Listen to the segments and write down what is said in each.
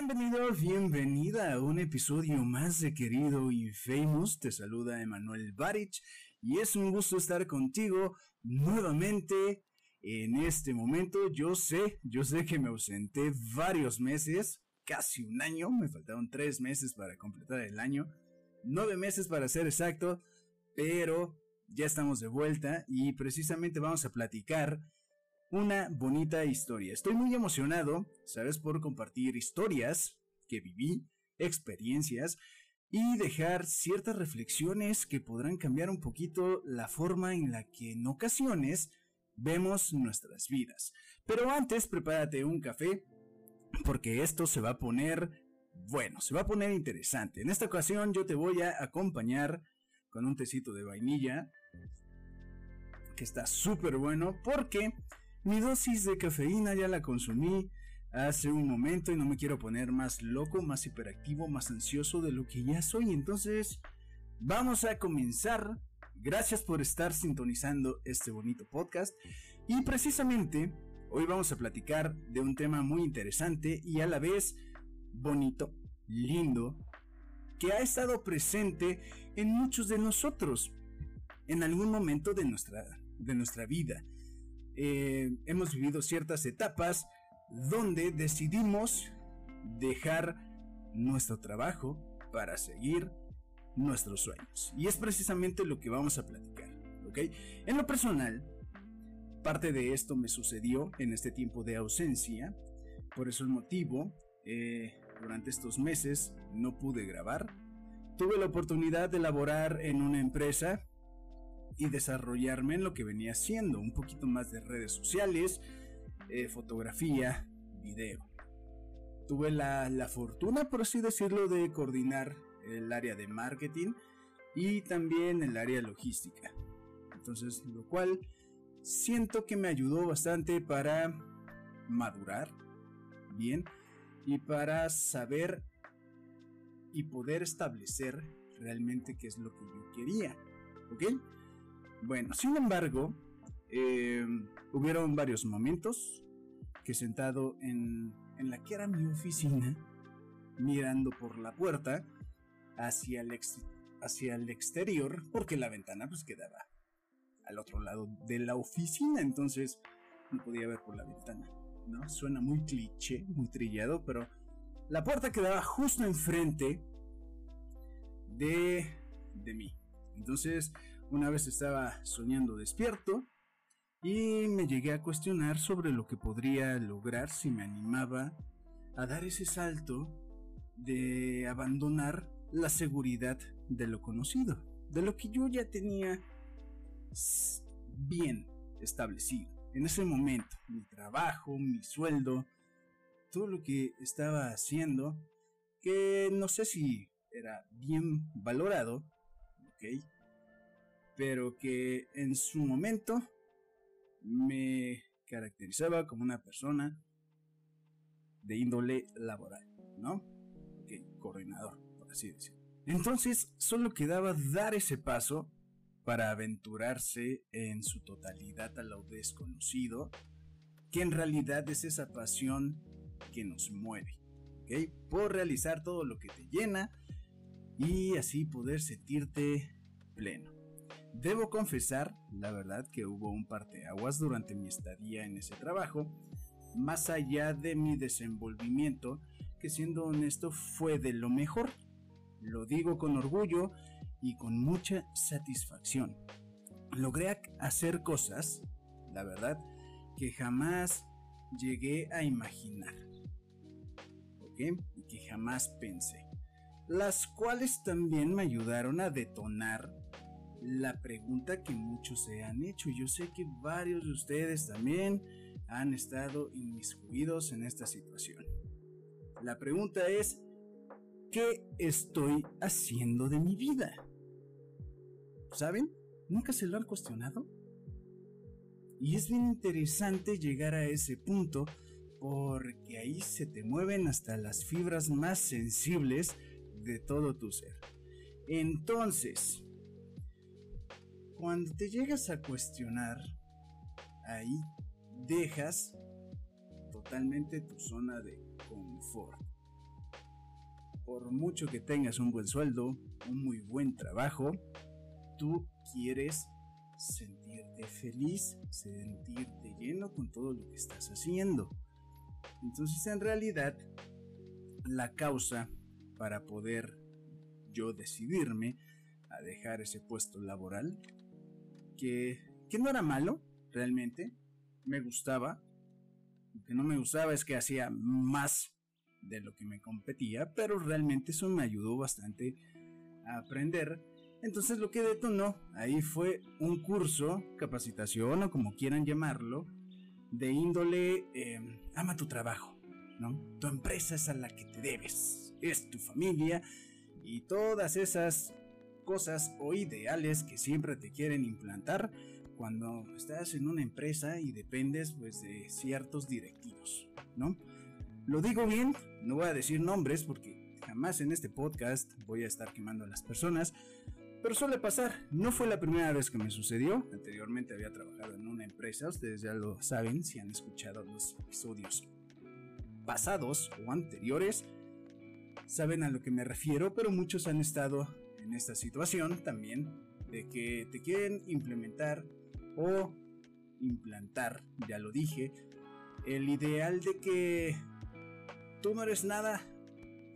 Bienvenido, bienvenida a un episodio más de Querido y Famous. Te saluda Emanuel Barich y es un gusto estar contigo nuevamente en este momento. Yo sé, yo sé que me ausenté varios meses, casi un año, me faltaron tres meses para completar el año, nueve meses para ser exacto, pero ya estamos de vuelta y precisamente vamos a platicar una bonita historia. Estoy muy emocionado, sabes, por compartir historias que viví, experiencias y dejar ciertas reflexiones que podrán cambiar un poquito la forma en la que en ocasiones vemos nuestras vidas. Pero antes, prepárate un café porque esto se va a poner bueno, se va a poner interesante. En esta ocasión yo te voy a acompañar con un tecito de vainilla que está súper bueno porque mi dosis de cafeína ya la consumí hace un momento y no me quiero poner más loco, más hiperactivo, más ansioso de lo que ya soy. Entonces, vamos a comenzar. Gracias por estar sintonizando este bonito podcast. Y precisamente, hoy vamos a platicar de un tema muy interesante y a la vez bonito, lindo, que ha estado presente en muchos de nosotros en algún momento de nuestra, de nuestra vida. Eh, hemos vivido ciertas etapas donde decidimos dejar nuestro trabajo para seguir nuestros sueños. Y es precisamente lo que vamos a platicar. En lo personal, parte de esto me sucedió en este tiempo de ausencia. Por eso el motivo, eh, durante estos meses no pude grabar. Tuve la oportunidad de laborar en una empresa y desarrollarme en lo que venía haciendo, un poquito más de redes sociales, eh, fotografía, video. Tuve la, la fortuna, por así decirlo, de coordinar el área de marketing y también el área logística. Entonces, lo cual siento que me ayudó bastante para madurar bien y para saber y poder establecer realmente qué es lo que yo quería. ¿Ok? Bueno, sin embargo, eh, hubieron varios momentos que sentado en, la que era mi oficina, mirando por la puerta hacia el, hacia el exterior, porque la ventana pues quedaba al otro lado de la oficina, entonces no podía ver por la ventana, ¿no? Suena muy cliché, muy trillado, pero la puerta quedaba justo enfrente de, de mí. Entonces, una vez estaba soñando despierto y me llegué a cuestionar sobre lo que podría lograr si me animaba a dar ese salto de abandonar la seguridad de lo conocido, de lo que yo ya tenía bien establecido. En ese momento, mi trabajo, mi sueldo, todo lo que estaba haciendo, que no sé si era bien valorado, ¿ok? Pero que en su momento me caracterizaba como una persona de índole laboral, ¿no? Ok, coordinador, por así decirlo. Entonces, solo quedaba dar ese paso para aventurarse en su totalidad a lo desconocido, que en realidad es esa pasión que nos mueve, ¿ok? Por realizar todo lo que te llena y así poder sentirte pleno. Debo confesar, la verdad, que hubo un parteaguas durante mi estadía en ese trabajo, más allá de mi desenvolvimiento, que siendo honesto fue de lo mejor. Lo digo con orgullo y con mucha satisfacción. Logré hacer cosas, la verdad, que jamás llegué a imaginar. ¿Ok? Y que jamás pensé las cuales también me ayudaron a detonar la pregunta que muchos se han hecho. Yo sé que varios de ustedes también han estado inmiscuidos en esta situación. La pregunta es, ¿qué estoy haciendo de mi vida? ¿Saben? ¿Nunca se lo han cuestionado? Y es bien interesante llegar a ese punto porque ahí se te mueven hasta las fibras más sensibles de todo tu ser. Entonces, cuando te llegas a cuestionar, ahí dejas totalmente tu zona de confort. por mucho que tengas un buen sueldo, un muy buen trabajo, tú quieres sentirte feliz, sentirte lleno con todo lo que estás haciendo. Entonces en realidad la causa para poder yo decidirme a dejar ese puesto laboral, que, que no era malo realmente, me gustaba, lo que no me gustaba es que hacía más de lo que me competía, pero realmente eso me ayudó bastante a aprender. Entonces lo que detonó ahí fue un curso, capacitación o como quieran llamarlo, de índole em, ama tu trabajo, ¿no? Tu empresa es a la que te debes, es tu familia y todas esas cosas o ideales que siempre te quieren implantar cuando estás en una empresa y dependes pues de ciertos directivos, ¿no? Lo digo bien, no voy a decir nombres porque jamás en este podcast voy a estar quemando a las personas, pero suele pasar, no fue la primera vez que me sucedió, anteriormente había trabajado en una empresa, ustedes ya lo saben si han escuchado los episodios pasados o anteriores, saben a lo que me refiero, pero muchos han estado en esta situación también de que te quieren implementar o implantar, ya lo dije, el ideal de que tú no eres nada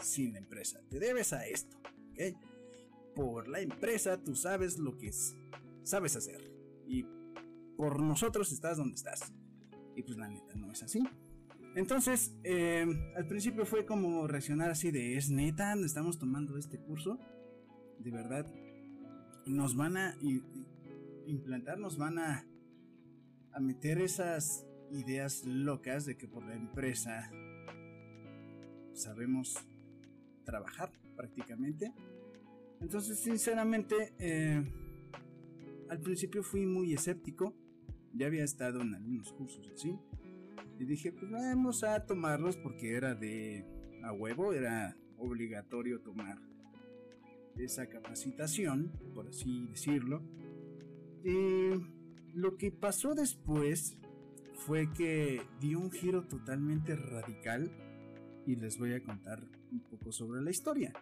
sin la empresa, te debes a esto, ¿ok? Por la empresa tú sabes lo que es, sabes hacer y por nosotros estás donde estás. Y pues la neta no es así. Entonces, eh, al principio fue como reaccionar así de, es neta, estamos tomando este curso, de verdad, nos van a implantar, nos van a, meter esas ideas locas de que por la empresa sabemos trabajar prácticamente. Entonces, sinceramente, eh, al principio fui muy escéptico. Ya había estado en algunos cursos así. Y dije, pues vamos a tomarlos porque era de a huevo, era obligatorio tomar esa capacitación, por así decirlo. Y lo que pasó después fue que dio un giro totalmente radical y les voy a contar un poco sobre la historia.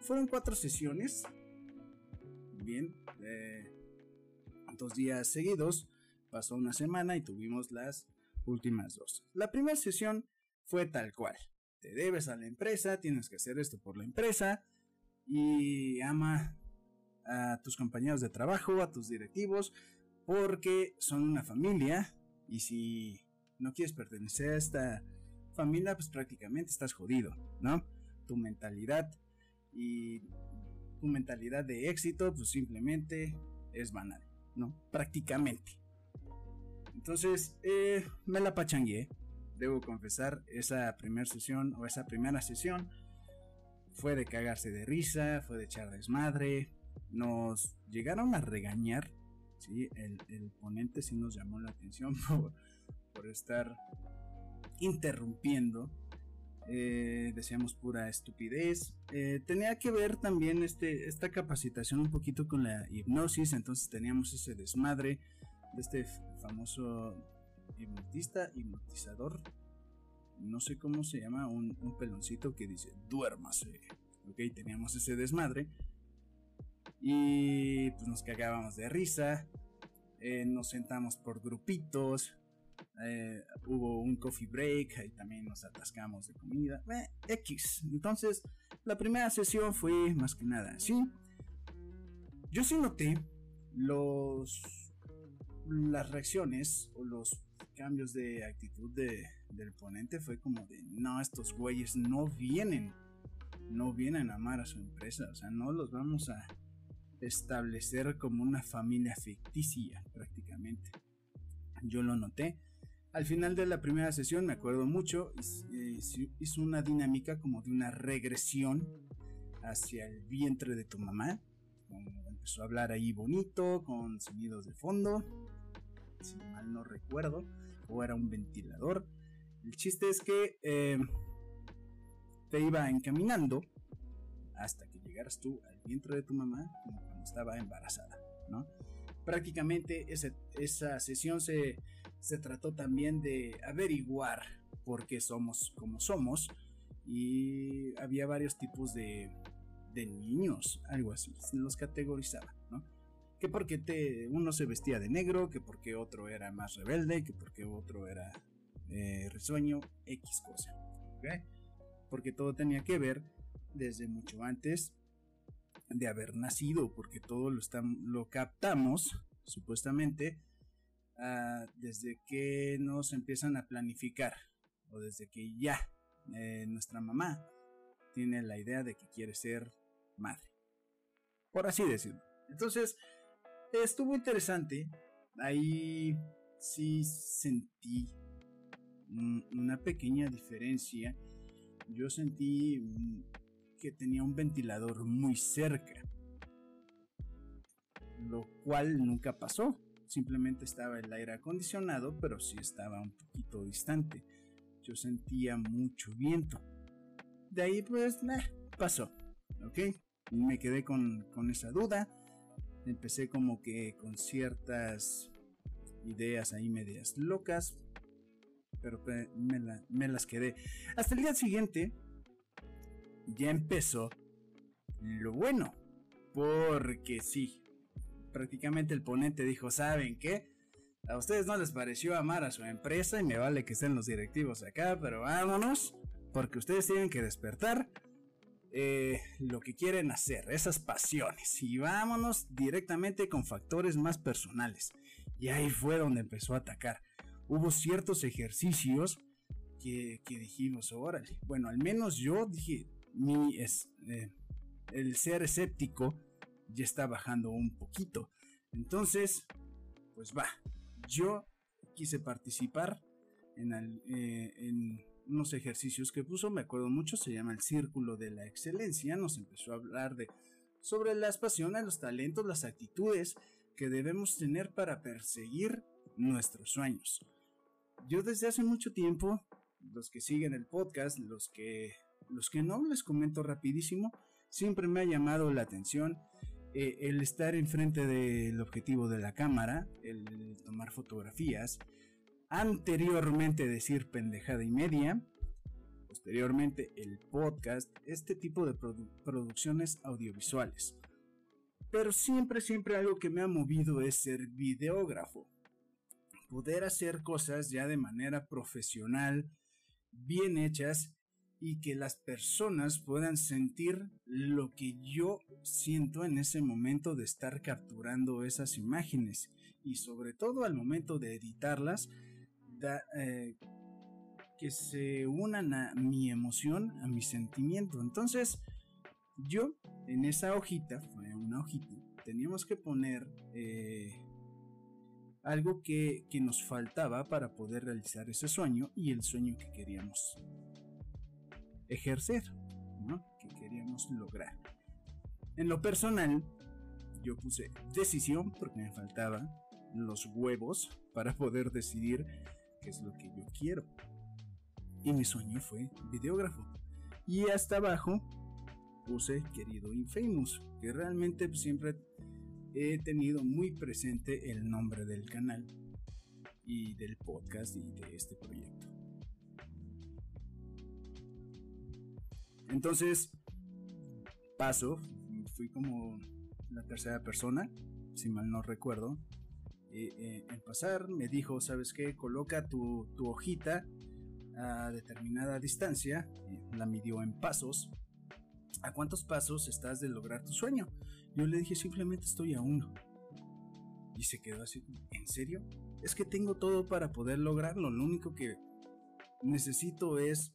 Fueron cuatro sesiones, bien, eh, dos días seguidos, pasó una semana y tuvimos las últimas dos. La primera sesión fue tal cual. Te debes a la empresa, tienes que hacer esto por la empresa y ama a tus compañeros de trabajo, a tus directivos, porque son una familia y si no quieres pertenecer a esta familia, pues prácticamente estás jodido, ¿no? Tu mentalidad y tu mentalidad de éxito, pues simplemente es banal, ¿no? Prácticamente. Entonces, eh, me la pachangué, debo confesar, esa primera sesión o esa primera sesión fue de cagarse de risa, fue de echar desmadre, nos llegaron a regañar, ¿sí? El, ponente sí nos llamó la atención por, por estar interrumpiendo. Eh, decíamos pura estupidez. Eh, tenía que ver también este, esta capacitación un poquito con la hipnosis, entonces teníamos ese desmadre de este famoso hipnotista, hipnotizador, no sé cómo se llama, un, peloncito que dice, duérmase. Ok, teníamos ese desmadre. Y pues nos cagábamos de risa. Eh, nos sentamos por grupitos. Eh, hubo un coffee break, ahí también nos atascamos de comida. Eh, X. Entonces, la primera sesión fue más que nada así. Yo sí noté los las reacciones o los cambios de actitud de, del ponente fue como de no, estos güeyes no vienen, no vienen a amar a su empresa, o sea, no los vamos a establecer como una familia ficticia prácticamente. Yo lo noté al final de la primera sesión, me acuerdo mucho, hizo una dinámica como de una regresión hacia el vientre de tu mamá. Empezó a hablar ahí bonito, con sonidos de fondo, si mal no recuerdo, o era un ventilador. El chiste es que eh, te iba encaminando hasta que llegaras tú al vientre de tu mamá, cuando estaba embarazada, ¿no? Prácticamente esa sesión se se trató también de averiguar por qué somos como somos y había varios tipos de, de niños, algo así, los categorizaba. Que porque te, uno se vestía de negro, que porque otro era más rebelde, que porque otro era eh, risueño, X cosa. Porque todo tenía que ver desde mucho antes de haber nacido, porque todo lo, lo captamos, supuestamente, ah, desde que nos empiezan a planificar, o desde que ya eh, nuestra mamá tiene la idea de que quiere ser madre. Por así decirlo. Entonces, estuvo interesante. Ahí sí sentí una pequeña diferencia. Yo sentí que tenía un ventilador muy cerca. Lo cual nunca pasó. Simplemente estaba el aire acondicionado, pero sí estaba un poquito distante yo sentía mucho viento. De ahí pues, pasó, ¿ok? Me quedé con, esa duda. Empecé como que con ciertas ideas ahí medias locas, pero me, las quedé. Hasta el día siguiente ya empezó lo bueno, porque sí, prácticamente el ponente dijo, ¿saben qué? A ustedes no les pareció amar a su empresa y me vale que estén los directivos acá, pero vámonos, porque ustedes tienen que despertar eh, lo que quieren hacer, esas pasiones, y vámonos directamente con factores más personales. Y ahí fue donde empezó a atacar. Hubo ciertos ejercicios que, dijimos, órale, bueno, al menos yo dije, mi, es, eh, el ser escéptico ya está bajando un poquito. Entonces, pues va, yo quise participar eh, en, unos ejercicios que puso, me acuerdo mucho, se llama el Círculo de la Excelencia, nos empezó a hablar de sobre las pasiones, los talentos, las actitudes que debemos tener para perseguir nuestros sueños. Yo desde hace mucho tiempo, los que siguen el podcast, los que los que no les comento rapidísimo, siempre me ha llamado la atención eh, el estar enfrente del objetivo de la cámara, el tomar fotografías, anteriormente decir pendejada y media, posteriormente el podcast, este tipo de producciones audiovisuales. Pero siempre, siempre algo que me ha movido es ser videógrafo. Poder hacer cosas ya de manera profesional, bien hechas y que las personas puedan sentir lo que yo siento en ese momento de estar capturando esas imágenes y sobre todo al momento de editarlas eh, que se unan a mi emoción a mi sentimiento entonces yo en esa hojita fue una hojita teníamos que poner eh, algo que, que nos faltaba para poder realizar ese sueño y el sueño que queríamos ejercer, que queríamos lograr. En lo personal, yo puse decisión porque me faltaban los huevos para poder decidir qué es lo que yo quiero. Y mi sueño fue videógrafo. Y hasta abajo puse querido Infamous, que realmente siempre he tenido muy presente el nombre del canal y del podcast y de este proyecto. Entonces, paso, fui como la tercera persona, si mal no recuerdo. Eh, en pasar me dijo, ¿sabes qué? Coloca tu, hojita a determinada distancia, la midió en pasos. ¿A cuántos pasos estás de lograr tu sueño? Yo le dije, simplemente estoy a uno. Y se quedó así, ¿en serio? Es que tengo todo para poder lograrlo. Lo único que necesito es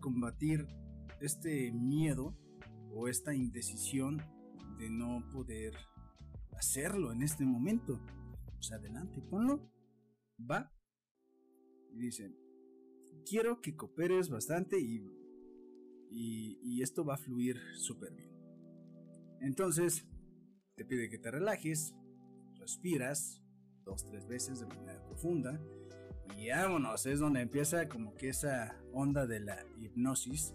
combatir este miedo o esta indecisión de no poder hacerlo en este momento. Pues adelante, ponlo. Va. Y dice, quiero que cooperes bastante y, y, esto va a fluir súper bien. Entonces, te pide que te relajes, respiras dos, tres veces de manera profunda y vámonos, es donde empieza como que esa onda de la hipnosis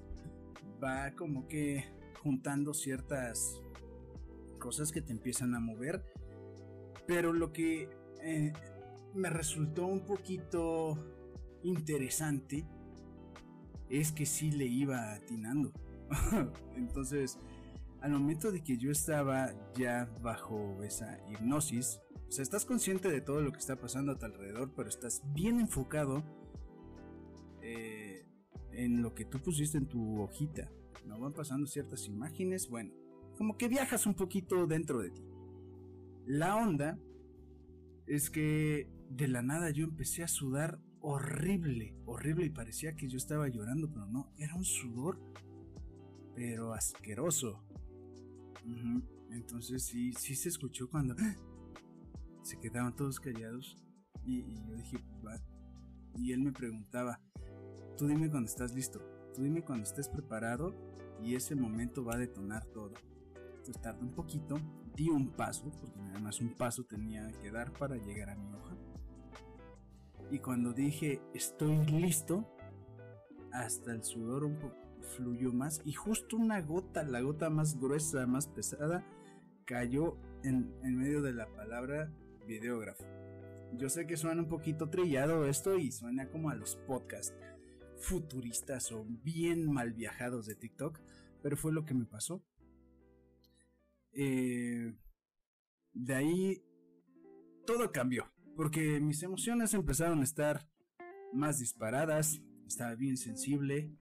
va como que juntando ciertas cosas que te empiezan a mover. Pero lo que eh, me resultó un poquito interesante es que sí le iba atinando. Entonces, al momento de que yo estaba ya bajo esa hipnosis, o sea, estás consciente de todo lo que está pasando a tu alrededor, pero estás bien enfocado eh, en lo que tú pusiste en tu hojita. No van pasando ciertas imágenes, bueno, como que viajas un poquito dentro de ti. La onda es que de la nada yo empecé a sudar horrible, horrible y parecía que yo estaba llorando, pero no, era un sudor, pero asqueroso. Entonces sí, sí se escuchó cuando se quedaban todos callados y, yo dije, va. Y él me preguntaba, tú dime cuando estás listo, tú dime cuando estés preparado y ese momento va a detonar todo. Entonces tardé un poquito, un paso, porque nada más un paso tenía que dar para llegar a mi hoja. Y cuando dije, estoy listo, hasta el sudor fluyó más y justo una gota, la gota más gruesa, más pesada, cayó en, en medio de la palabra videógrafo. Yo sé que suena un poquito trillado esto y suena como a los podcasts futuristas o bien mal viajados de TikTok, pero fue lo que me pasó. Eh, de ahí todo cambió, porque mis emociones empezaron a estar más disparadas, estaba bien sensible,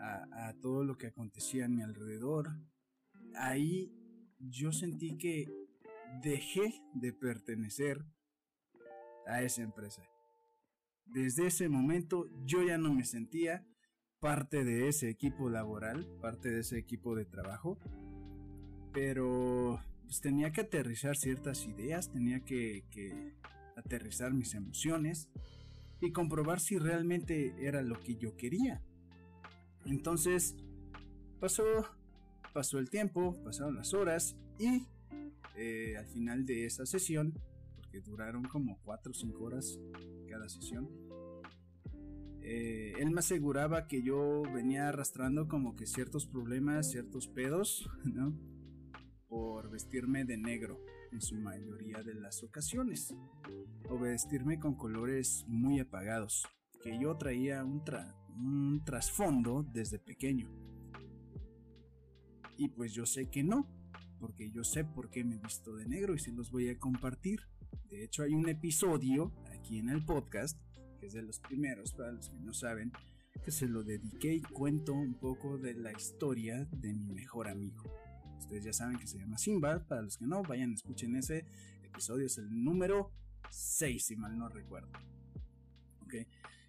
a, todo lo que acontecía a mi alrededor, ahí yo sentí que dejé de pertenecer a esa empresa. Desde ese momento yo ya no me sentía parte de ese equipo laboral, parte de ese equipo de trabajo, pero pues, tenía que aterrizar ciertas ideas, tenía que aterrizar mis emociones y comprobar si realmente era lo que yo quería. Entonces, pasó, pasó el tiempo, pasaron las horas y eh, al final de esa sesión, porque duraron como 4 o 5 horas cada sesión, eh, él me aseguraba que yo venía arrastrando como que ciertos problemas, ciertos pedos, ¿no? Por vestirme de negro en su mayoría de las ocasiones, o vestirme con colores muy apagados, que yo traía un, un trasfondo desde pequeño. Y pues yo sé que no, porque yo sé por qué me visto de negro y se los voy a compartir. De hecho hay un episodio aquí en el podcast, que es de los primeros para los que no saben, que se lo dediqué y cuento un poco de la historia de mi mejor amigo. Ustedes ya saben que se llama Simba, para los que no, vayan, escuchen ese episodio, es el número 6, si mal no recuerdo. Ok,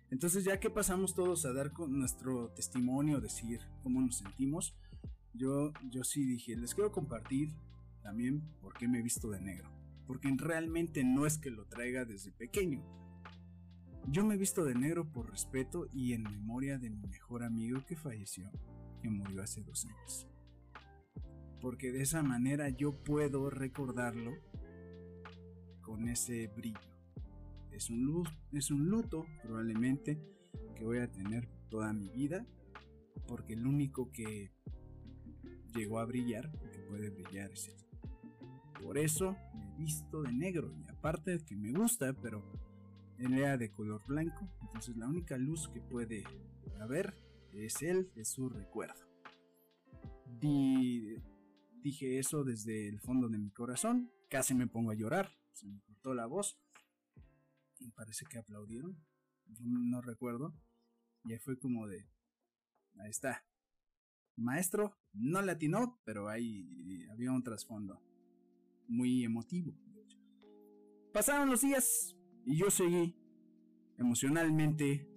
entonces ya que pasamos todos a dar con nuestro testimonio, decir cómo nos sentimos, yo, yo sí dije, les quiero compartir también por qué me he visto de negro. Porque realmente no es que lo traiga desde pequeño. Yo me he visto de negro por respeto y en memoria de mi mejor amigo que falleció, que murió hace dos años. Porque de esa manera yo puedo recordarlo con ese brillo es un, es un luto probablemente que voy a tener toda mi vida, porque el único que llegó a brillar, que puede brillar es él. Por eso me visto de negro, y aparte de que me gusta, pero era de color blanco, entonces la única luz que puede haber es él, es su recuerdo. Dije eso desde el fondo de mi corazón, casi me pongo a llorar, se me cortó la voz, parece que aplaudieron, no, recuerdo, y ahí fue como de, ahí está, maestro, no latinó, pero ahí había un trasfondo muy emotivo. Pasaron los días y yo seguí emocionalmente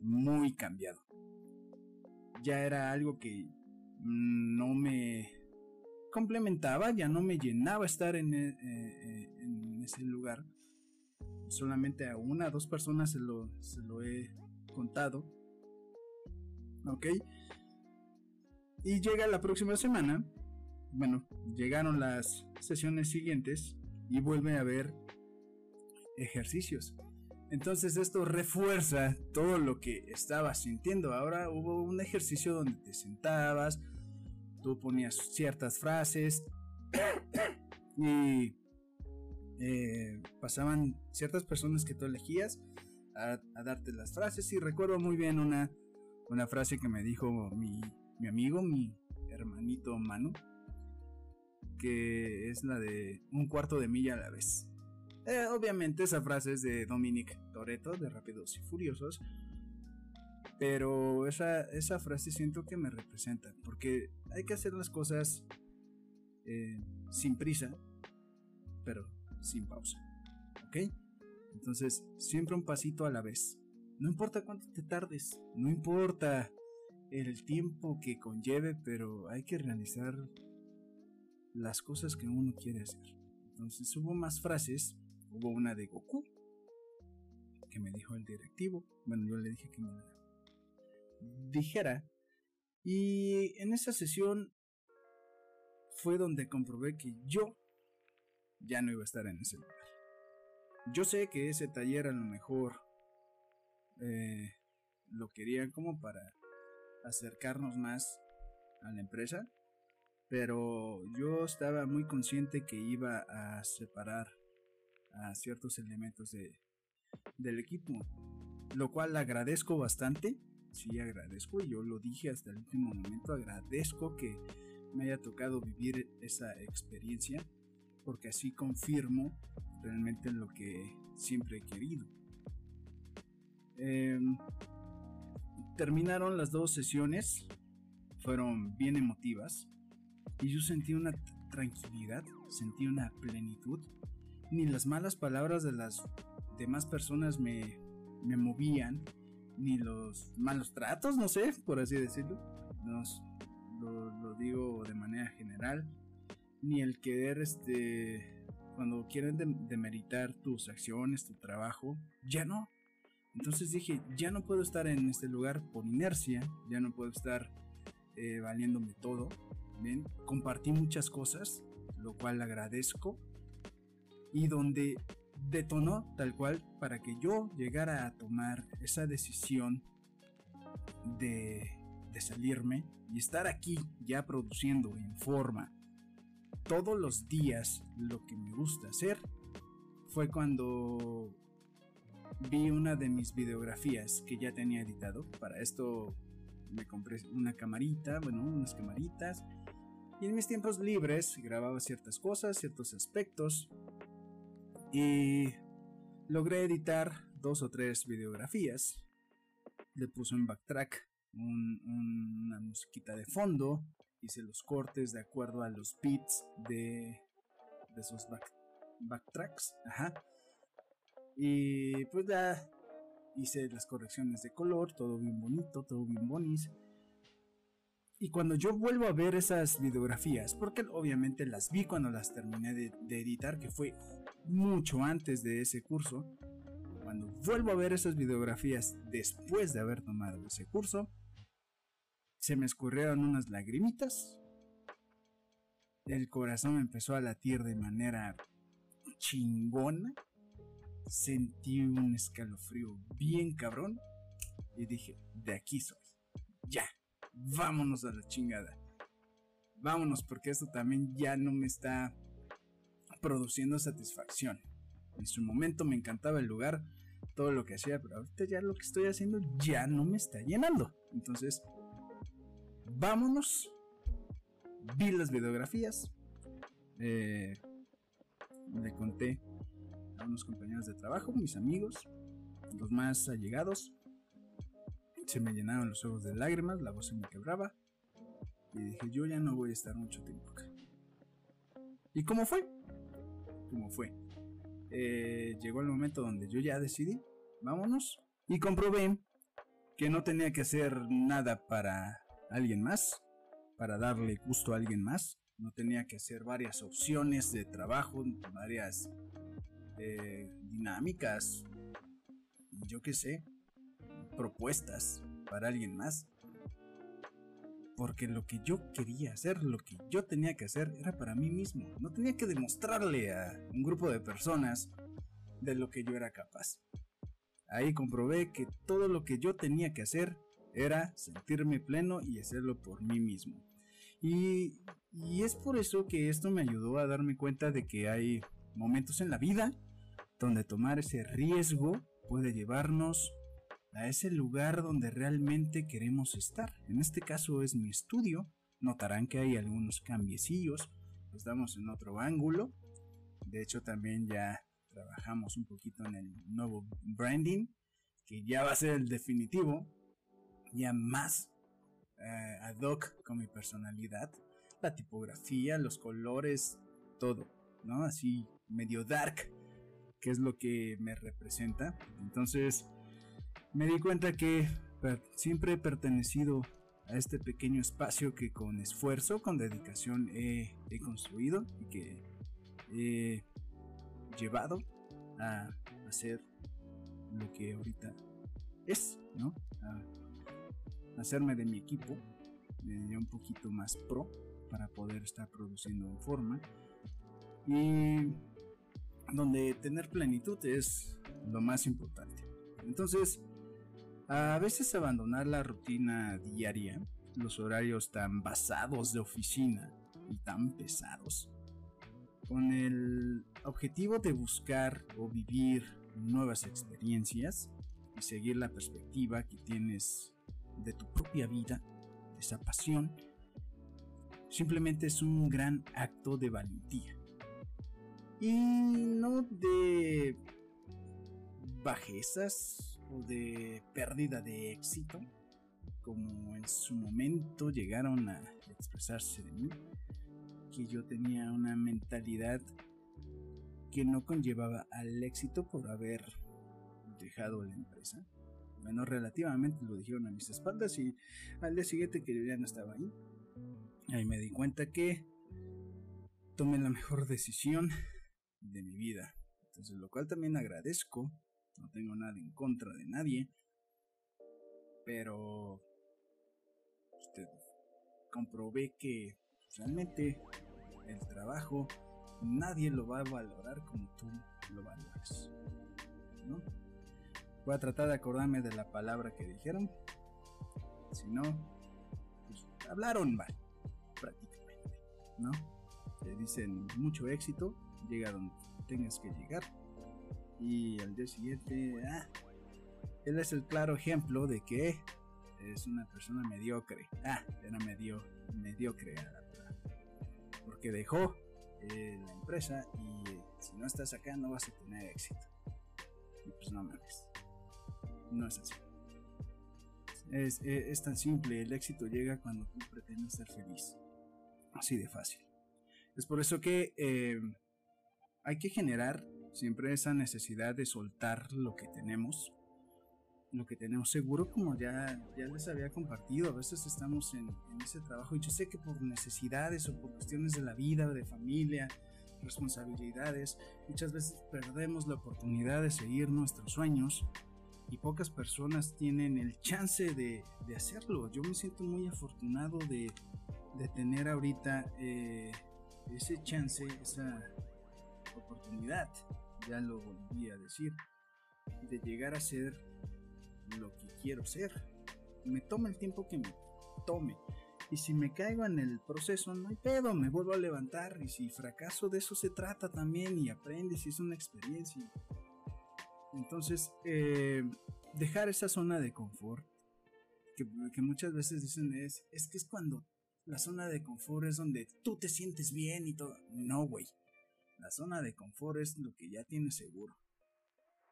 muy cambiado. Ya era algo que no me complementaba, ya no me llenaba estar en, eh, eh, ese lugar solamente a una, dos personas se lo, se lo he contado. ¿Ok? Y llega la próxima semana. Bueno, llegaron las sesiones siguientes y vuelve a haber ejercicios. Entonces esto refuerza todo lo que estaba sintiendo. Ahora hubo un ejercicio donde te sentabas, tú ponías ciertas frases y eh, pasaban ciertas personas que tú elegías a, darte las frases y recuerdo muy bien una, una frase que me dijo mi, mi amigo, mi hermanito Manu, que es la de un cuarto de milla a la vez. Eh, obviamente esa frase es de Dominic Toretto, de Rápidos y Furiosos, pero esa, esa frase siento que me representa, porque hay que hacer las cosas eh, sin prisa, pero sin pausa. ¿Ok? Entonces, siempre un pasito a la vez. No importa cuánto te tardes, no importa el tiempo que conlleve, pero hay que realizar las cosas que uno quiere hacer. Entonces hubo más frases, hubo una de Goku, que me dijo el directivo, bueno, yo le dije que me dijera, y en esa sesión fue donde comprobé que yo ya no iba a estar en ese lugar. Yo sé que ese taller a lo mejor eh, lo querían como para acercarnos más a la empresa, pero yo estaba muy consciente que iba a separar a ciertos elementos de, del equipo, lo cual agradezco bastante, sí agradezco, y yo lo dije hasta el último momento, agradezco que me haya tocado vivir esa experiencia, porque así confirmo realmente lo que siempre he querido. Em, terminaron las dos sesiones, fueron bien emotivas, y yo sentí una tranquilidad, sentí una plenitud. Ni las malas palabras de las demás personas me, me movían, ni los malos tratos, no sé, por así decirlo. lo, lo, digo de manera general. Ni el querer este cuando quieren demeritar tus acciones, tu trabajo, ya no. Entonces dije, ya no puedo estar en este lugar por inercia, ya no puedo estar eh, valiéndome todo. Compartí muchas cosas, lo cual agradezco. Y donde detonó tal cual para que yo llegara a tomar esa decisión de, de salirme y estar aquí ya produciendo en forma todos los días lo que me gusta hacer fue cuando vi una de mis videografías que ya tenía editado. Para esto me compré una camarita, bueno, unas camaritas. Y en mis tiempos libres grababa ciertas cosas, ciertos aspectos. Y logré editar dos o tres videografías. Le puse un backtrack, una musiquita de fondo, hice los cortes de acuerdo a los beats de, de esos backtracks. Ajá. Y pues ya hice las correcciones de color, todo bien bonito, todo bien bonis. Y cuando yo vuelvo a ver esas videografías, porque obviamente las vi cuando las terminé de, editar, que fue mucho antes de ese curso, cuando vuelvo a ver esas videografías después de haber tomado ese curso, se me escurrieron unas lagrimitas. El corazón empezó a latir de manera chingona. Sentí un escalofrío bien cabrón. Y dije, de aquí soy. Ya, vámonos a la chingada. Vámonos porque esto también ya no me está produciendo satisfacción. En su momento me encantaba el lugar, todo lo que hacía, pero ahorita ya lo que estoy haciendo ya no me está llenando. Entonces, vámonos. Vi las videografías. Eh, le conté a unos compañeros de trabajo, mis amigos, los más allegados. Se me llenaron los ojos de lágrimas, la voz se me quebraba. Y dije, yo ya no voy a estar mucho tiempo acá. ¿Y cómo fue? ¿Cómo fue? Eh, llegó el momento donde yo ya decidí, vámonos. Y comprobé que no tenía que hacer nada para alguien más, para darle gusto a alguien más. No tenía que hacer varias opciones de trabajo, varias eh, dinámicas, yo qué sé, propuestas para alguien más. Porque lo que yo quería hacer, lo que yo tenía que hacer era para mí mismo. No tenía que demostrarle a un grupo de personas de lo que yo era capaz. Ahí comprobé que todo lo que yo tenía que hacer era sentirme pleno y hacerlo por mí mismo. Y, es por eso que esto me ayudó a darme cuenta de que hay momentos en la vida donde tomar ese riesgo puede llevarnos a ese lugar donde realmente queremos estar. En este caso es mi estudio. Notarán que hay algunos cambiecillos. Estamos en otro ángulo. De hecho también ya trabajamos un poquito en el nuevo branding, que ya va a ser el definitivo, ya más eh, ad hoc con mi personalidad, la tipografía, los colores, todo, ¿no? Así medio dark, que es lo que me representa. Entonces, me di cuenta que siempre he pertenecido a este pequeño espacio que con esfuerzo, con dedicación he, construido y que he llevado a hacer lo que ahorita es, ¿no? A hacerme de mi equipo de un poquito más pro para poder estar produciendo en forma y donde tener plenitud es lo más importante. Entonces, a veces abandonar la rutina diaria, los horarios tan basados de oficina y tan pesados, con el objetivo de buscar o vivir nuevas experiencias y seguir la perspectiva que tienes de tu propia vida, de esa pasión, simplemente es un gran acto de valentía. Y no de bajezas de pérdida de éxito, como en su momento llegaron a expresarse de mí, que yo tenía una mentalidad que no conllevaba al éxito por haber dejado la empresa. Bueno, relativamente lo dijeron a mis espaldas y al día siguiente que yo ya no estaba ahí, ahí me di cuenta que tomé la mejor decisión de mi vida. Entonces, lo cual también agradezco. No tengo nada en contra de nadie. Pero usted comprobé que realmente el trabajo nadie lo va a valorar como tú lo valoras. ¿no? Voy a tratar de acordarme de la palabra que dijeron. Si no, pues hablaron mal, prácticamente. ¿No? Te dicen mucho éxito, llega donde tengas que llegar. Y al día siguiente, ah, él es el claro ejemplo de que es una persona mediocre. Ah, era medio, mediocre, porque dejó eh, la empresa y eh, si no estás acá no vas a tener éxito. Y pues no mames. No es así. Es, es, tan simple, el éxito llega cuando tú pretendes ser feliz. Así de fácil. Es por eso que eh, hay que generar siempre esa necesidad de soltar lo que tenemos, lo que tenemos seguro, como ya, ya les había compartido, a veces estamos en, ese trabajo y yo sé que por necesidades o por cuestiones de la vida, de familia, responsabilidades, muchas veces perdemos la oportunidad de seguir nuestros sueños y pocas personas tienen el chance de, de hacerlo. Yo me siento muy afortunado de, de tener ahorita eh, ese chance, esa oportunidad, ya lo volví a decir, de llegar a ser lo que quiero ser. Me toma el tiempo que me tome. Y si me caigo en el proceso, no hay pedo, me vuelvo a levantar. Y si fracaso, de eso se trata también. Y aprendes y es una experiencia. Entonces, eh, dejar esa zona de confort, que, que, muchas veces dicen es, es que es cuando la zona de confort es donde tú te sientes bien y todo. No, güey. La zona de confort es lo que ya tienes seguro.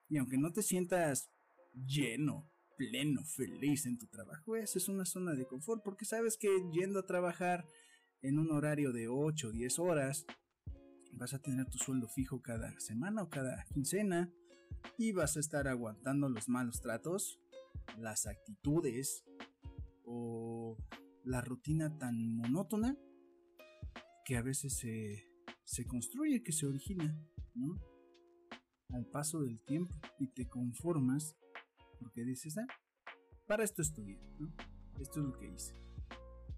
Y aunque no te sientas lleno, pleno, feliz en tu trabajo, esa es una zona de confort porque sabes que yendo a trabajar en un horario de 8 o 10 horas, vas a tener tu sueldo fijo cada semana o cada quincena y vas a estar aguantando los malos tratos, las actitudes o la rutina tan monótona que a veces se se construye, que se origina, ¿no? Al paso del tiempo y te conformas porque dices, ah, para esto estudié, ¿no? Esto es lo que hice.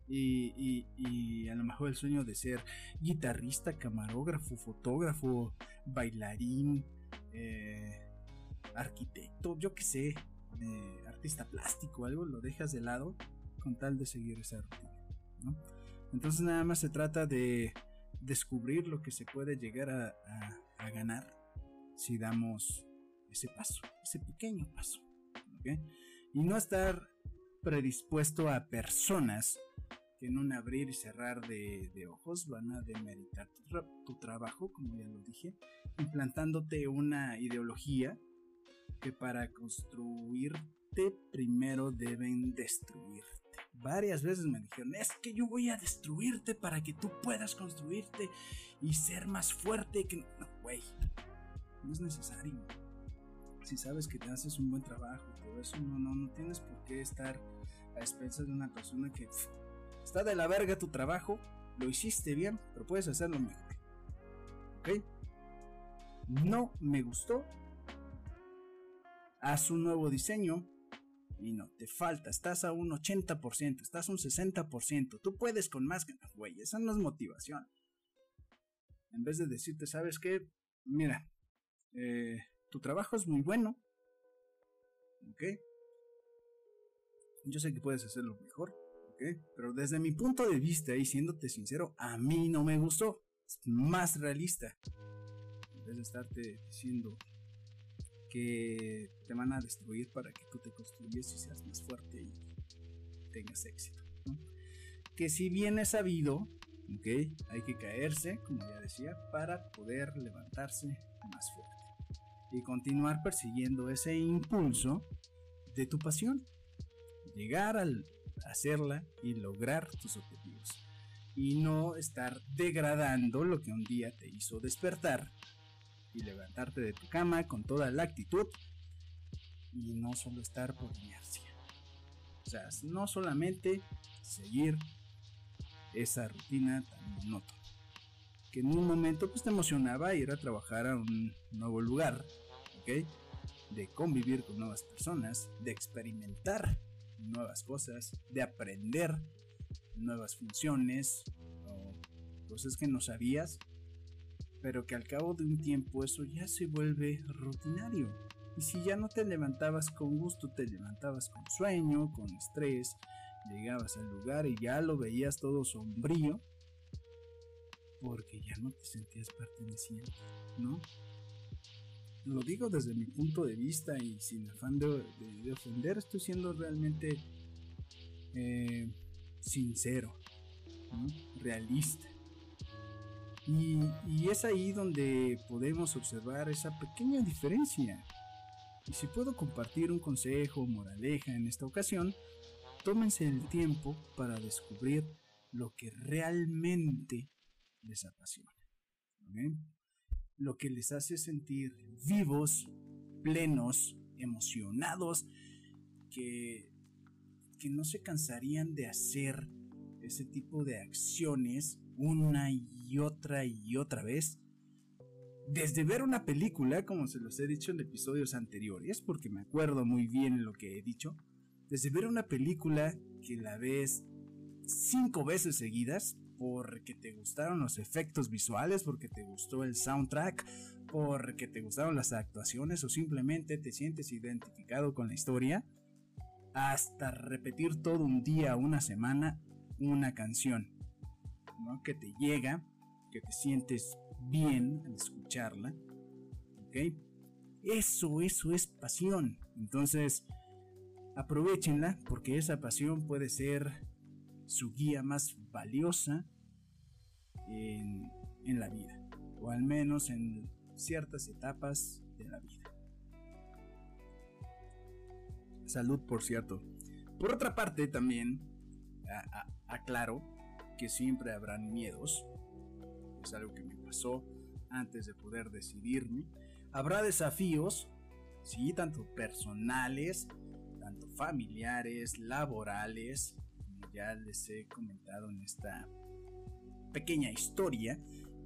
Y, y, a lo mejor el sueño de ser guitarrista, camarógrafo, fotógrafo, bailarín, eh, arquitecto, yo qué sé, eh, artista plástico, algo, lo dejas de lado con tal de seguir esa rutina, ¿no? Entonces nada más se trata de descubrir lo que se puede llegar a, ganar si damos ese paso, ese pequeño paso. y no estar predispuesto a personas que en un abrir y cerrar de, ojos van a demeritar tu, trabajo, como ya lo dije, implantándote una ideología que para construirte primero deben destruirte. Varias veces me dijeron, es que yo voy a destruirte para que tú puedas construirte y ser más fuerte que... No, güey, no es necesario. Si sabes que te haces un buen trabajo, todo eso, no, no, no tienes por qué estar a expensas de una persona que está de la verga tu trabajo, lo hiciste bien, pero puedes hacerlo mejor. ¿Ok? No me gustó. Haz un nuevo diseño. Y no, te falta, estás a un 80%, estás a un 60%, tú puedes con más, güey, esa no es motivación. En vez de decirte, ¿sabes qué? Mira, eh, tu trabajo es muy bueno, ¿ok? Yo sé que puedes hacerlo mejor, ¿ok? Pero desde mi punto de vista, y siéndote sincero, a mí no me gustó. Es más realista. En vez de estarte diciendo que te van a destruir para que tú te construyes y seas más fuerte y tengas éxito. Que si bien es sabido, ¿ok? Hay que caerse, como ya decía, para poder levantarse más fuerte y continuar persiguiendo ese impulso de tu pasión. Llegar al hacerla y lograr tus objetivos. Y no estar degradando lo que un día te hizo despertar y levantarte de tu cama con toda la actitud y no solo estar por inercia. O sea, no solamente seguir esa rutina tan monótona. Que en un momento pues te emocionaba ir a trabajar a un nuevo lugar de convivir con nuevas personas, de experimentar nuevas cosas, de aprender nuevas funciones cosas que no sabías, pero que al cabo de un tiempo eso ya se vuelve rutinario. Y si ya no te levantabas con gusto, te levantabas con sueño, con estrés, llegabas al lugar y ya lo veías todo sombrío, porque ya no te sentías perteneciente, ¿no? lo digo desde mi punto de vista y sin afán de, ofender, estoy siendo realmente eh, sincero, realista. Y, es ahí donde podemos observar esa pequeña diferencia. Y si puedo compartir un consejo o moraleja en esta ocasión, tómense el tiempo para descubrir lo que realmente les apasiona lo que les hace sentir vivos, plenos, emocionados, que, que no se cansarían de hacer ese tipo de acciones una y otra y otra vez. Desde ver una película, como se los he dicho en episodios anteriores, porque me acuerdo muy bien lo que he dicho, desde ver una película que la ves cinco veces seguidas, porque te gustaron los efectos visuales, porque te gustó el soundtrack, porque te gustaron las actuaciones o simplemente te sientes identificado con la historia, hasta repetir todo un día, una semana, una canción, que te llega, que te sientes bien al escucharla, ¿ok? Eso, eso es pasión. Entonces, aprovechenla porque esa pasión puede ser su guía más valiosa en, la vida, o al menos en ciertas etapas de la vida. Salud, por cierto. Por otra parte, también aclaro que siempre habrán miedos. Es algo que me pasó antes de poder decidirme. Habrá desafíos, sí, tanto personales, tanto familiares, laborales, ya les he comentado en esta pequeña historia.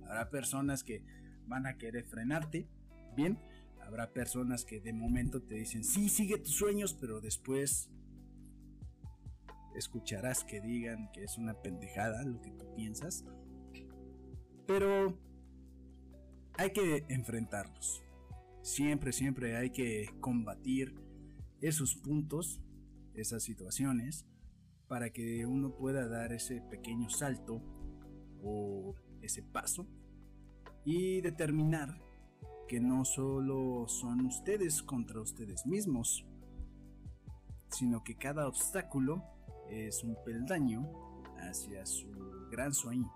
Habrá personas que van a querer frenarte, bien. Habrá personas que de momento te dicen, sí, sigue tus sueños, pero después escucharás que digan que es una pendejada lo que tú piensas. Pero hay que enfrentarlos. Siempre, siempre hay que combatir esos puntos, esas situaciones, para que uno pueda dar ese pequeño salto ese paso y determinar que no solo son ustedes contra ustedes mismos, sino que cada obstáculo es un peldaño hacia su gran sueño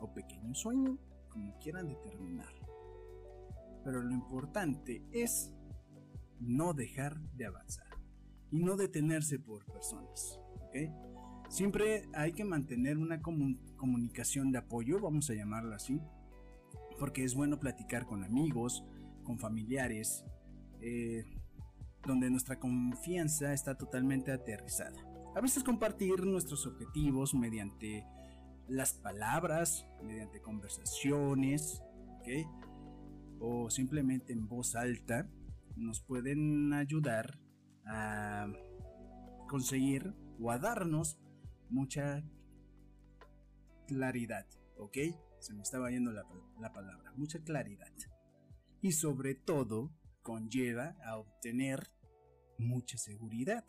o pequeño sueño, como quieran determinar. Pero lo importante es no dejar de avanzar y no detenerse por personas. Siempre hay que mantener una comunicación de apoyo, vamos a llamarla así, porque es bueno platicar con amigos, con familiares, eh, donde nuestra confianza está totalmente aterrizada. A veces compartir nuestros objetivos mediante las palabras, mediante conversaciones, o simplemente en voz alta, nos pueden ayudar a conseguir o a darnos mucha claridad, ¿ok? Se me estaba yendo la, la palabra, mucha claridad. Y sobre todo conlleva a obtener mucha seguridad.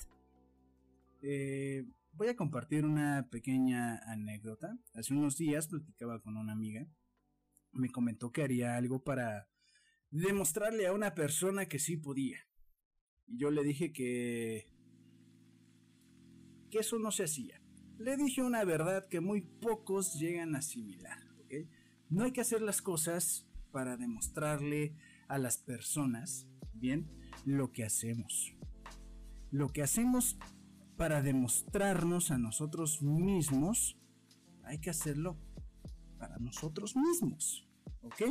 Eh, voy a compartir una pequeña anécdota. Hace unos días platicaba con una amiga. Me comentó que haría algo para demostrarle a una persona que sí podía. Y yo le dije que que eso no se hacía. Le dije una verdad que muy pocos llegan a asimilar. No hay que hacer las cosas para demostrarle a las personas, bien, lo que hacemos. Lo que hacemos para demostrarnos a nosotros mismos, hay que hacerlo para nosotros mismos. ¿Ok?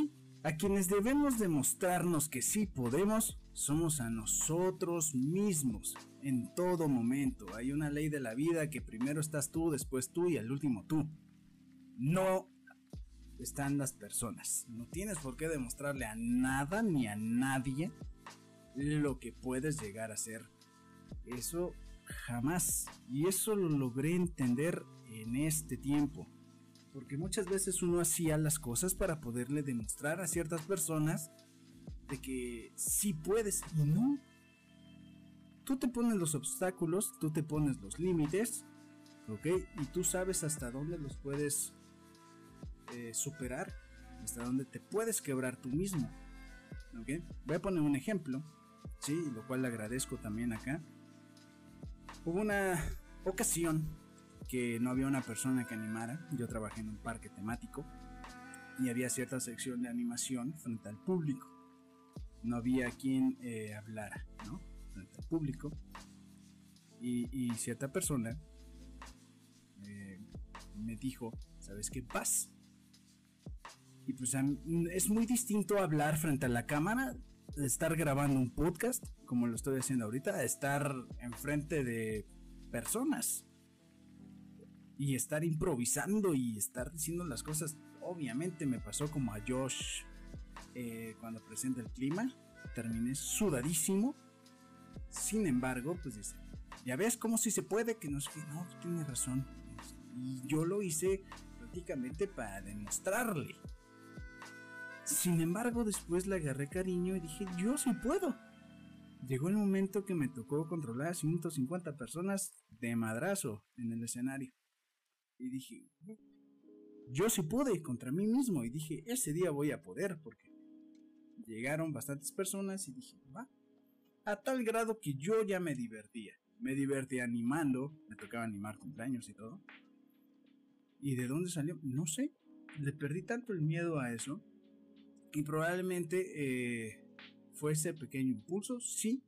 A quienes debemos demostrarnos que sí podemos, somos a nosotros mismos en todo momento. Hay una ley de la vida que primero estás tú, después tú y al último tú. No están las personas. No tienes por qué demostrarle a nada ni a nadie lo que puedes llegar a ser. Eso jamás. Y eso lo logré entender en este tiempo. Porque muchas veces uno hacía las cosas para poderle demostrar a ciertas personas de que sí puedes y no. Tú te pones los obstáculos, tú te pones los límites, ¿ok? Y tú sabes hasta dónde los puedes eh, superar, hasta dónde te puedes quebrar tú mismo, ¿ok? Voy a poner un ejemplo, ¿sí? Lo cual le agradezco también acá. Hubo una ocasión que no había una persona que animara, yo trabajé en un parque temático y había cierta sección de animación frente al público. No había quien eh, hablara, ¿no? Frente al público. Y, cierta persona eh, me dijo, ¿sabes qué? Paz. Y pues es muy distinto hablar frente a la cámara, estar grabando un podcast, como lo estoy haciendo ahorita, estar enfrente de personas y estar improvisando y estar diciendo las cosas. Obviamente me pasó como a Josh eh, cuando presenta el clima, terminé sudadísimo. Sin embargo, pues dice, ya ves cómo si se puede, que no sé no, tiene razón. Y yo lo hice prácticamente para demostrarle. Sin embargo, después le agarré cariño y dije, yo sí puedo. Llegó el momento que me tocó controlar a 150 personas de madrazo en el escenario. Y dije, yo sí pude contra mí mismo. Y dije, ese día voy a poder porque llegaron bastantes personas y dije, va. A tal grado que yo ya me divertía. Me divertía animando, me tocaba animar cumpleaños y todo. ¿Y de dónde salió? No sé. Le perdí tanto el miedo a eso. Y probablemente eh, fue ese pequeño impulso, sí.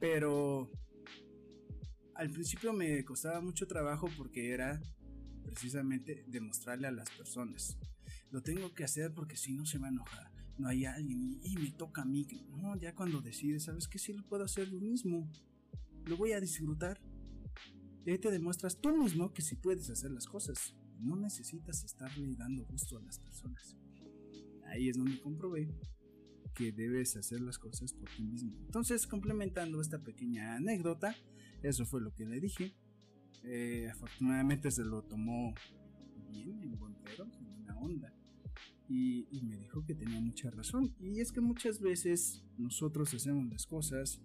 Pero al principio me costaba mucho trabajo porque era precisamente demostrarle a las personas. Lo tengo que hacer porque si no se va a enojar no hay alguien y, me toca a mí. No, ya cuando decides, sabes que sí lo puedo hacer yo mismo. Lo voy a disfrutar. Y ahí te demuestras tú mismo que sí puedes hacer las cosas. No necesitas estarle dando gusto a las personas. Ahí es donde comprobé que debes hacer las cosas por ti mismo. Entonces, complementando esta pequeña anécdota, eso fue lo que le dije. Eh, afortunadamente se lo tomó bien, en buen pedo, en buena onda y, me dijo que tenía mucha razón. Y es que muchas veces nosotros hacemos las cosas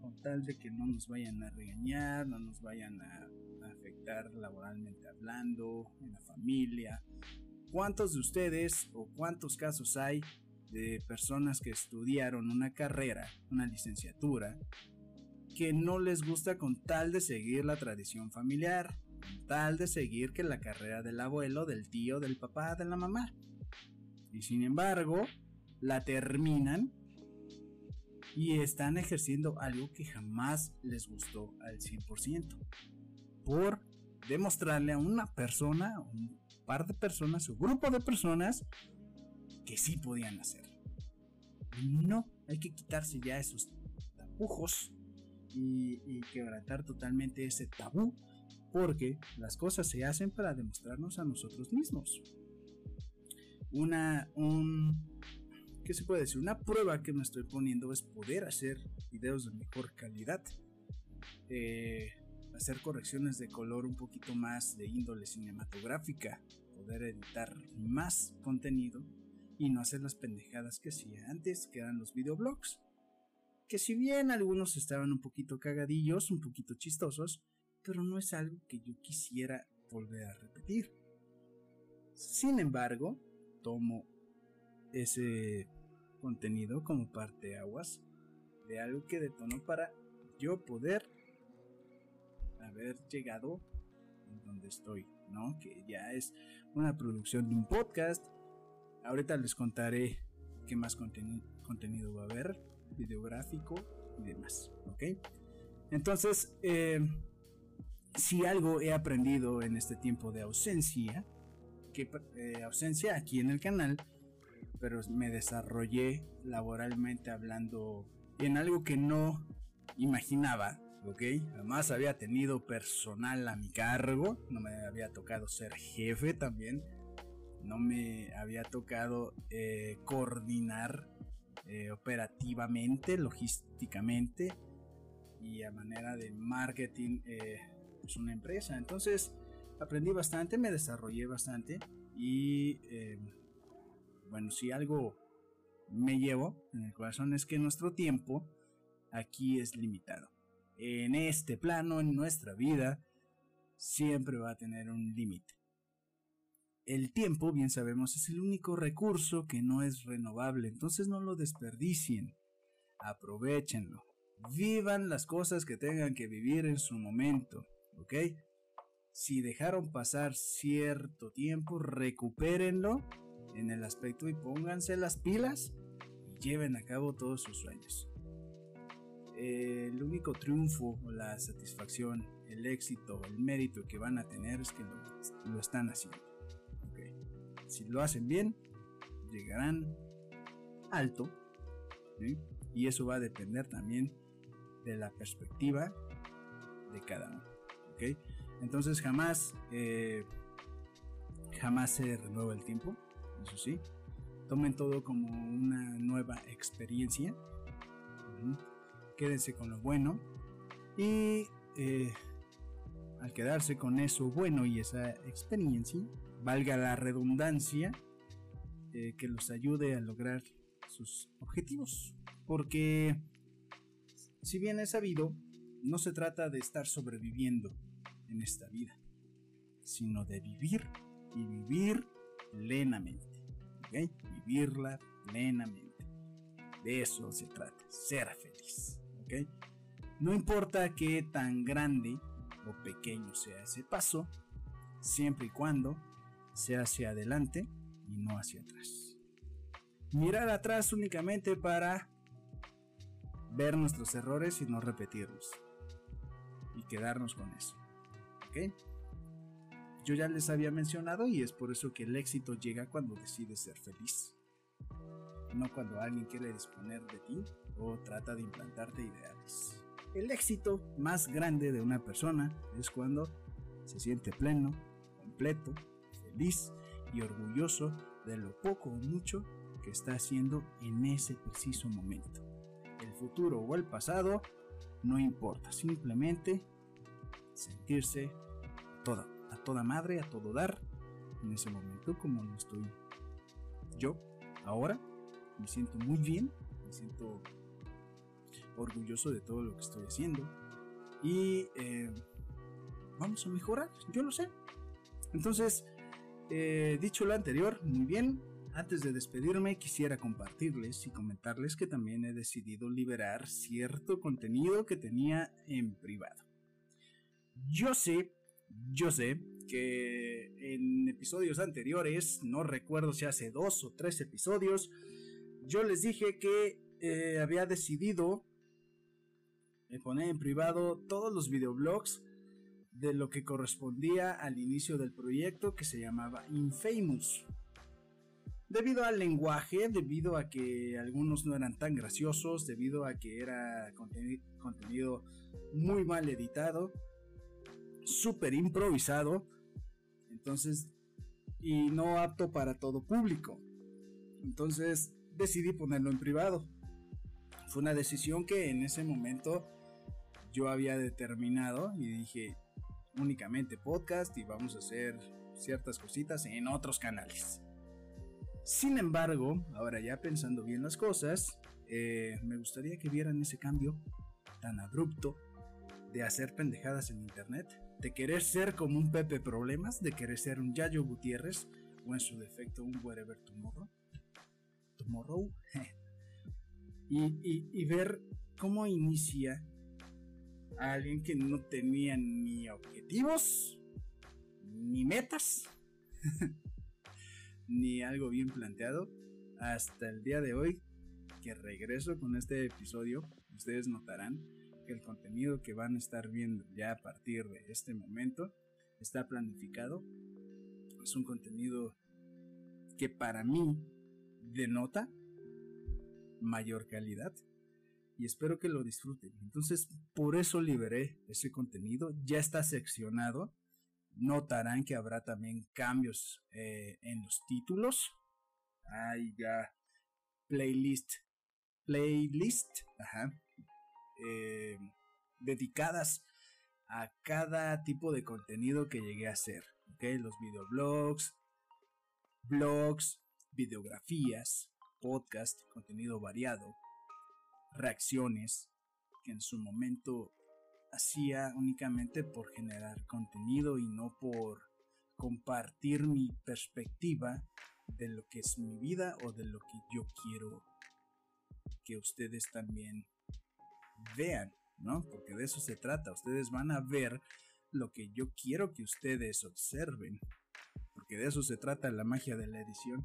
con tal de que no nos vayan a regañar, no nos vayan a, afectar laboralmente hablando, en la familia. ¿Cuántos de ustedes o cuántos casos hay de personas que estudiaron una carrera, una licenciatura, que no les gusta con tal de seguir la tradición familiar, con tal de seguir que la carrera del abuelo, del tío, del papá, de la mamá. Y sin embargo, la terminan y están ejerciendo algo que jamás les gustó al 100%. Por demostrarle a una persona, un par de personas, un grupo de personas, que sí podían hacer. No, hay que quitarse ya esos tapujos y, y quebrantar totalmente ese tabú, porque las cosas se hacen para demostrarnos a nosotros mismos. Una, un, ¿qué se puede decir? Una prueba que me estoy poniendo es poder hacer videos de mejor calidad. Eh, hacer correcciones de color un poquito más de índole cinematográfica. Poder editar más contenido y no hacer las pendejadas que hacía antes, que eran los videoblogs. Que si bien algunos estaban un poquito cagadillos, un poquito chistosos, pero no es algo que yo quisiera volver a repetir. Sin embargo, tomo ese contenido como parte aguas de algo que detonó para yo poder llegado en donde estoy, ¿no? Que ya es una producción de un podcast. Ahorita les contaré qué más contenido va a haber, videográfico y demás, ¿ok? Entonces, eh, si algo he aprendido en este tiempo de ausencia, que eh, ausencia aquí en el canal, pero me desarrollé laboralmente hablando en algo que no imaginaba, ¿ok? Además había tenido personal a mi cargo, no me había tocado ser jefe también, no me había tocado eh, coordinar eh, operativamente, logísticamente y a manera de marketing eh, es una empresa. Entonces aprendí bastante, me desarrollé bastante y bueno, si algo me llevo en el corazón es que nuestro tiempo aquí es limitado. En este plano, en nuestra vida, siempre va a tener un límite. El tiempo, bien sabemos, es el único recurso que no es renovable, entonces no lo desperdicien, aprovechenlo, vivan las cosas que tengan que vivir en su momento, ¿ok? Si dejaron pasar cierto tiempo, recupérenlo en el aspecto y pónganse las pilas y lleven a cabo todos sus sueños. El único triunfo, la satisfacción, el éxito, el mérito que van a tener es que lo, están haciendo. Si lo hacen bien, llegarán alto. Y eso va a depender también de la perspectiva de cada uno. Entonces jamás, eh, jamás se renueva el tiempo eso sí. Tomen todo como una nueva experiencia. Quédense con lo bueno. Y eh, al quedarse con eso bueno y esa experiencia, valga la redundancia, eh, que los ayude a lograr sus objetivos. Porque, si bien es sabido, no se trata de estar sobreviviendo en esta vida, sino de vivir y vivir plenamente. Vivirla plenamente. De eso se trata, ser feliz. No importa qué tan grande o pequeño sea ese paso, siempre y cuando sea hacia adelante y no hacia atrás. Mirar atrás únicamente para ver nuestros errores y no repetirlos. Y quedarnos con eso. Yo ya les había mencionado y es por eso que el éxito llega cuando decides ser feliz. No cuando alguien quiere disponer de ti o trata de implantarte ideales. El éxito más grande de una persona es cuando se siente pleno, completo, feliz y orgulloso de lo poco o mucho que está haciendo en ese preciso momento. El futuro o el pasado no importa, simplemente sentirse todo a toda madre, a todo dar, en ese momento como lo estoy yo ahora. Me siento muy bien, me siento orgulloso de todo lo que estoy haciendo y eh, vamos a mejorar, yo lo sé. Entonces, eh, dicho lo anterior, muy bien, Antes de despedirme quisiera compartirles y comentarles que también he decidido liberar cierto contenido que tenía en privado. Yo sé, yo sé que en episodios anteriores, no recuerdo si hace dos o tres episodios, yo les dije que eh, había decidido poner en privado todos los videoblogs de lo que correspondía al inicio del proyecto que se llamaba Infamous. Debido al lenguaje, debido a que algunos no eran tan graciosos, debido a que era contenido muy mal editado, súper improvisado, entonces, y no apto para todo público. Entonces decidí ponerlo en privado. Fue una decisión que en ese momento yo había determinado y dije únicamente podcast y vamos a hacer ciertas cositas en otros canales. Sin embargo, ahora ya pensando bien las cosas, eh, me gustaría que vieran ese cambio tan abrupto de hacer pendejadas en internet, de querer ser como un Pepe Problemas, de querer ser un Yayo Gutiérrez o en su defecto un Wherever Tomorrow. Tomorrow. y, y ver cómo inicia alguien que no tenía ni objetivos, ni metas, ni algo bien planteado, hasta el día de hoy que regreso con este episodio, ustedes notarán que el contenido que van a estar viendo ya a partir de este momento está planificado. Es un contenido que para mí denota mayor calidad y espero que lo disfruten. Entonces, por eso liberé ese contenido. Ya está seccionado. Notarán que habrá también cambios eh, en los títulos. Hay ya playlist, playlist, ajá, eh, dedicadas a cada tipo de contenido que llegué a hacer. Los videoblogs, blogs, videografías, podcast, contenido variado, reacciones que en su momento hacía únicamente por generar contenido y no por compartir mi perspectiva de lo que es mi vida o de lo que yo quiero que ustedes también vean, ¿no? Porque de eso se trata, ustedes van a ver lo que yo quiero que ustedes observen, porque de eso se trata la magia de la edición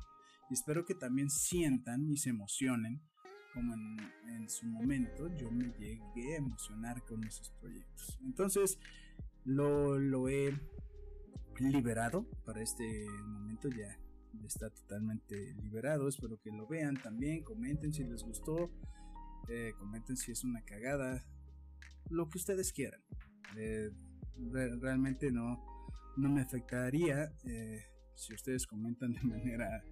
y espero que también sientan y se emocionen como en, su momento yo me llegué a emocionar con esos proyectos. Entonces lo, lo he liberado para este momento ya está totalmente liberado. Espero que lo vean también. Comenten si les gustó. Eh, comenten si es una cagada. Lo que ustedes quieran. Eh, realmente no, no me afectaría eh, si ustedes comentan de manera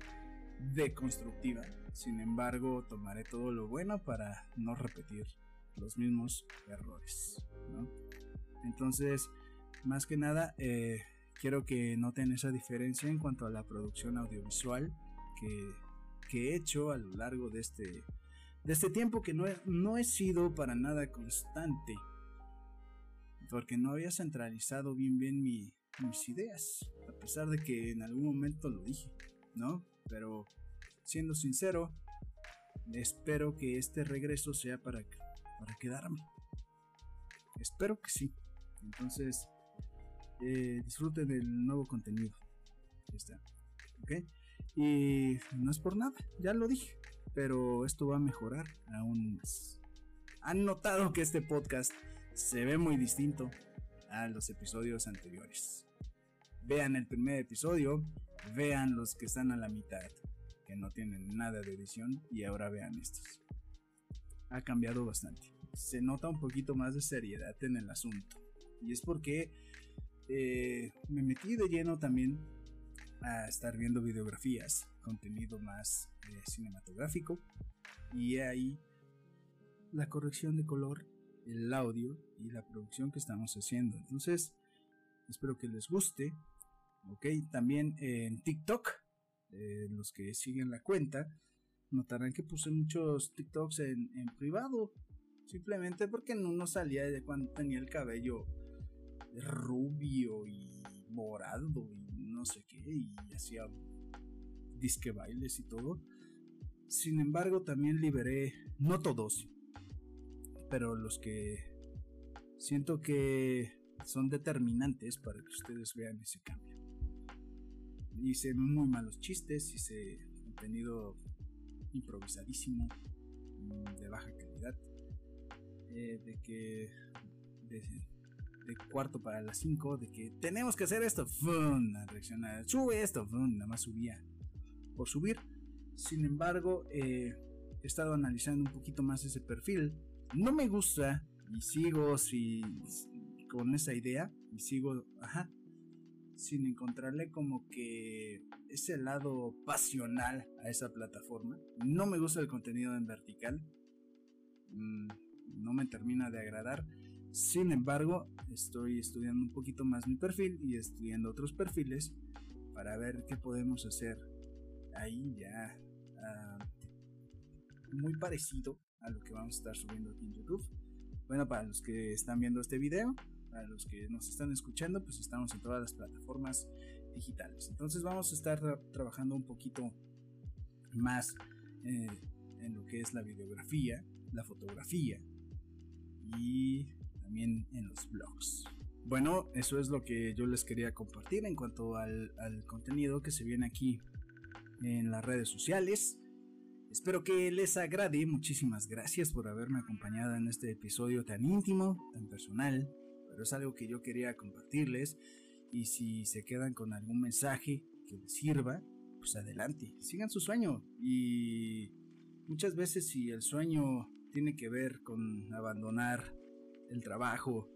deconstructiva. Sin embargo, tomaré todo lo bueno para no repetir los mismos errores. Entonces, más que nada, eh, quiero que noten esa diferencia en cuanto a la producción audiovisual que, he hecho a lo largo de este, de este tiempo que no he, no he sido para nada constante. Porque no había centralizado bien bien mis ideas. A pesar de que en algún momento lo dije, ¿no? Pero siendo sincero, espero que este regreso sea para, para quedarme. Espero que sí. Entonces, eh, disfruten del nuevo contenido. está. ¿Ok? Y no es por nada, ya lo dije. Pero esto va a mejorar aún más. Han notado que este podcast se ve muy distinto a los episodios anteriores. Vean el primer episodio, vean los que están a la mitad no tienen nada de edición y ahora vean estos. Ha cambiado bastante. Se nota un poquito más de seriedad en el asunto. Y es porque eh, me metí de lleno también a estar viendo videografías, contenido más eh, cinematográfico. Y ahí la corrección de color, el audio y la producción que estamos haciendo. Entonces, espero que les guste. Ok, también en TikTok eh, los que siguen la cuenta, notarán que puse muchos TikToks en, privado. Simplemente porque no, no salía de cuando tenía el cabello rubio y morado y no sé qué. Y hacía disque bailes y todo. Sin embargo, también liberé, no todos, pero los que siento que son determinantes para que ustedes vean ese cambio. Hice muy malos chistes, hice contenido improvisadísimo, mm, de baja calidad, eh, de que de, cuarto para las 5, de que tenemos que hacer esto, ¡fum! a reaccionar, sube esto, ¡fum! nada más subía por subir. Sin embargo, eh, he estado analizando un poquito más ese perfil. No me gusta y sigo si, con esa idea y sigo, ajá, sin encontrarle como que ese lado pasional a esa plataforma. No me gusta el contenido en vertical. Mm, no me termina de agradar. Sin embargo, estoy estudiando un poquito más mi perfil y estudiando otros perfiles para ver qué podemos hacer ahí ya ah, muy parecido a lo que vamos a estar subiendo aquí en YouTube. Bueno, para los que están viendo este video, para los que nos están escuchando, pues estamos en todas las plataformas digitales. Entonces vamos a estar trabajando un poquito más eh, en lo que es la videografía, la fotografía y también en los blogs. Bueno, eso es lo que yo les quería compartir en cuanto al, al contenido que se viene aquí en las redes sociales. Espero que les agrade. Muchísimas gracias por haberme acompañado en este episodio tan íntimo, tan personal, pero es algo que yo quería compartirles. Y si se quedan con algún mensaje que les sirva, pues adelante, sigan su sueño. Y muchas veces si el sueño tiene que ver con abandonar el trabajo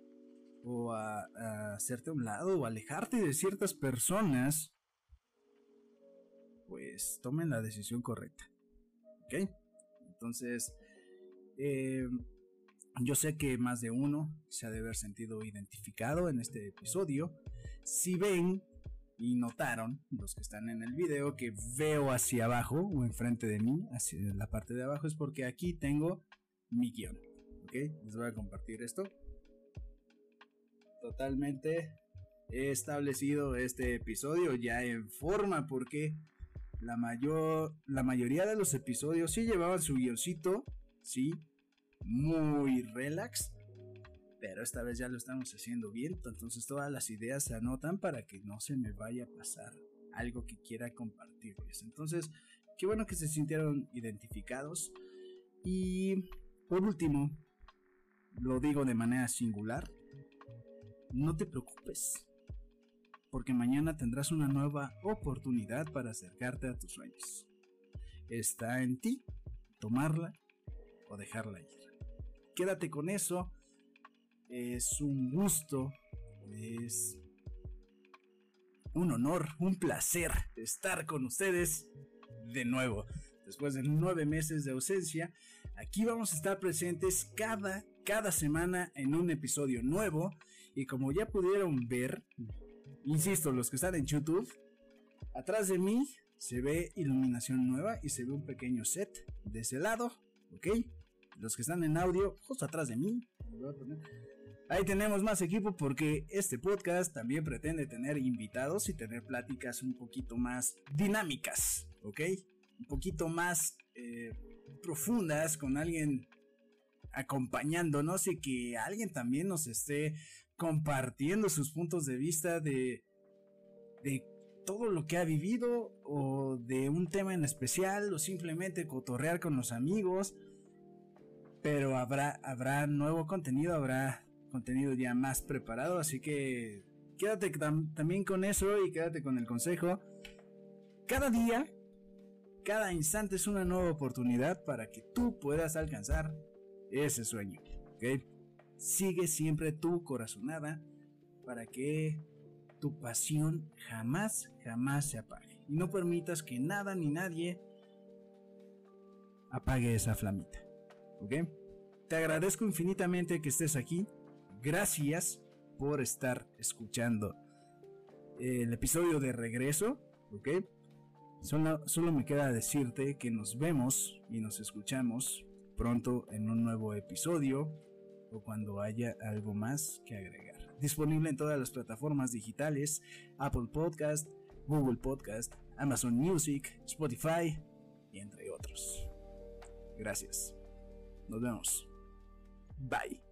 o a, hacerte a un lado o alejarte de ciertas personas, pues tomen la decisión correcta. ¿Ok? Entonces, eh, yo sé que más de uno se ha de haber sentido identificado en este episodio. Si ven y notaron, los que están en el video, que veo hacia abajo o enfrente de mí, hacia la parte de abajo, es porque aquí tengo mi guion. ¿Ok? Les voy a compartir esto. Totalmente he establecido este episodio ya en forma porque la mayor la mayoría de los episodios sí llevaban su guioncito, sí, muy relax, pero esta vez ya lo estamos haciendo bien, entonces todas las ideas se anotan para que no se me vaya a pasar algo que quiera compartirles. Entonces, qué bueno que se sintieron identificados y por último, lo digo de manera singular, no te preocupes, porque mañana tendrás una nueva oportunidad para acercarte a tus sueños. Está en ti tomarla o dejarla ir. Quédate con eso. Es un gusto, es un honor, un placer estar con ustedes de nuevo. Después de nueve meses de ausencia, aquí vamos a estar presentes cada, cada semana en un episodio nuevo. Y como ya pudieron ver, Insisto, los que están en YouTube, atrás de mí se ve iluminación nueva y se ve un pequeño set de ese lado, ¿ok? Los que están en audio, justo atrás de mí. Ahí tenemos más equipo porque este podcast también pretende tener invitados y tener pláticas un poquito más dinámicas, ¿ok? Un poquito más eh, profundas con alguien acompañándonos y que alguien también nos esté compartiendo sus puntos de vista de, de todo lo que ha vivido o de un tema en especial o simplemente cotorrear con los amigos. Pero habrá, habrá nuevo contenido, habrá contenido ya más preparado, así que quédate también con eso y quédate con el consejo. Cada día, cada instante es una nueva oportunidad para que tú puedas alcanzar ese sueño. Sigue siempre tu corazonada para que tu pasión jamás, jamás se apague. Y no permitas que nada ni nadie apague esa flamita. Te agradezco infinitamente que estés aquí. Gracias por estar escuchando el episodio de regreso. Solo me queda decirte que nos vemos y nos escuchamos pronto en un nuevo episodio o cuando haya algo más que agregar. Disponible en todas las plataformas digitales, Apple Podcast, Google Podcast, Amazon Music, Spotify y entre otros. Gracias. Nos vemos. Bye.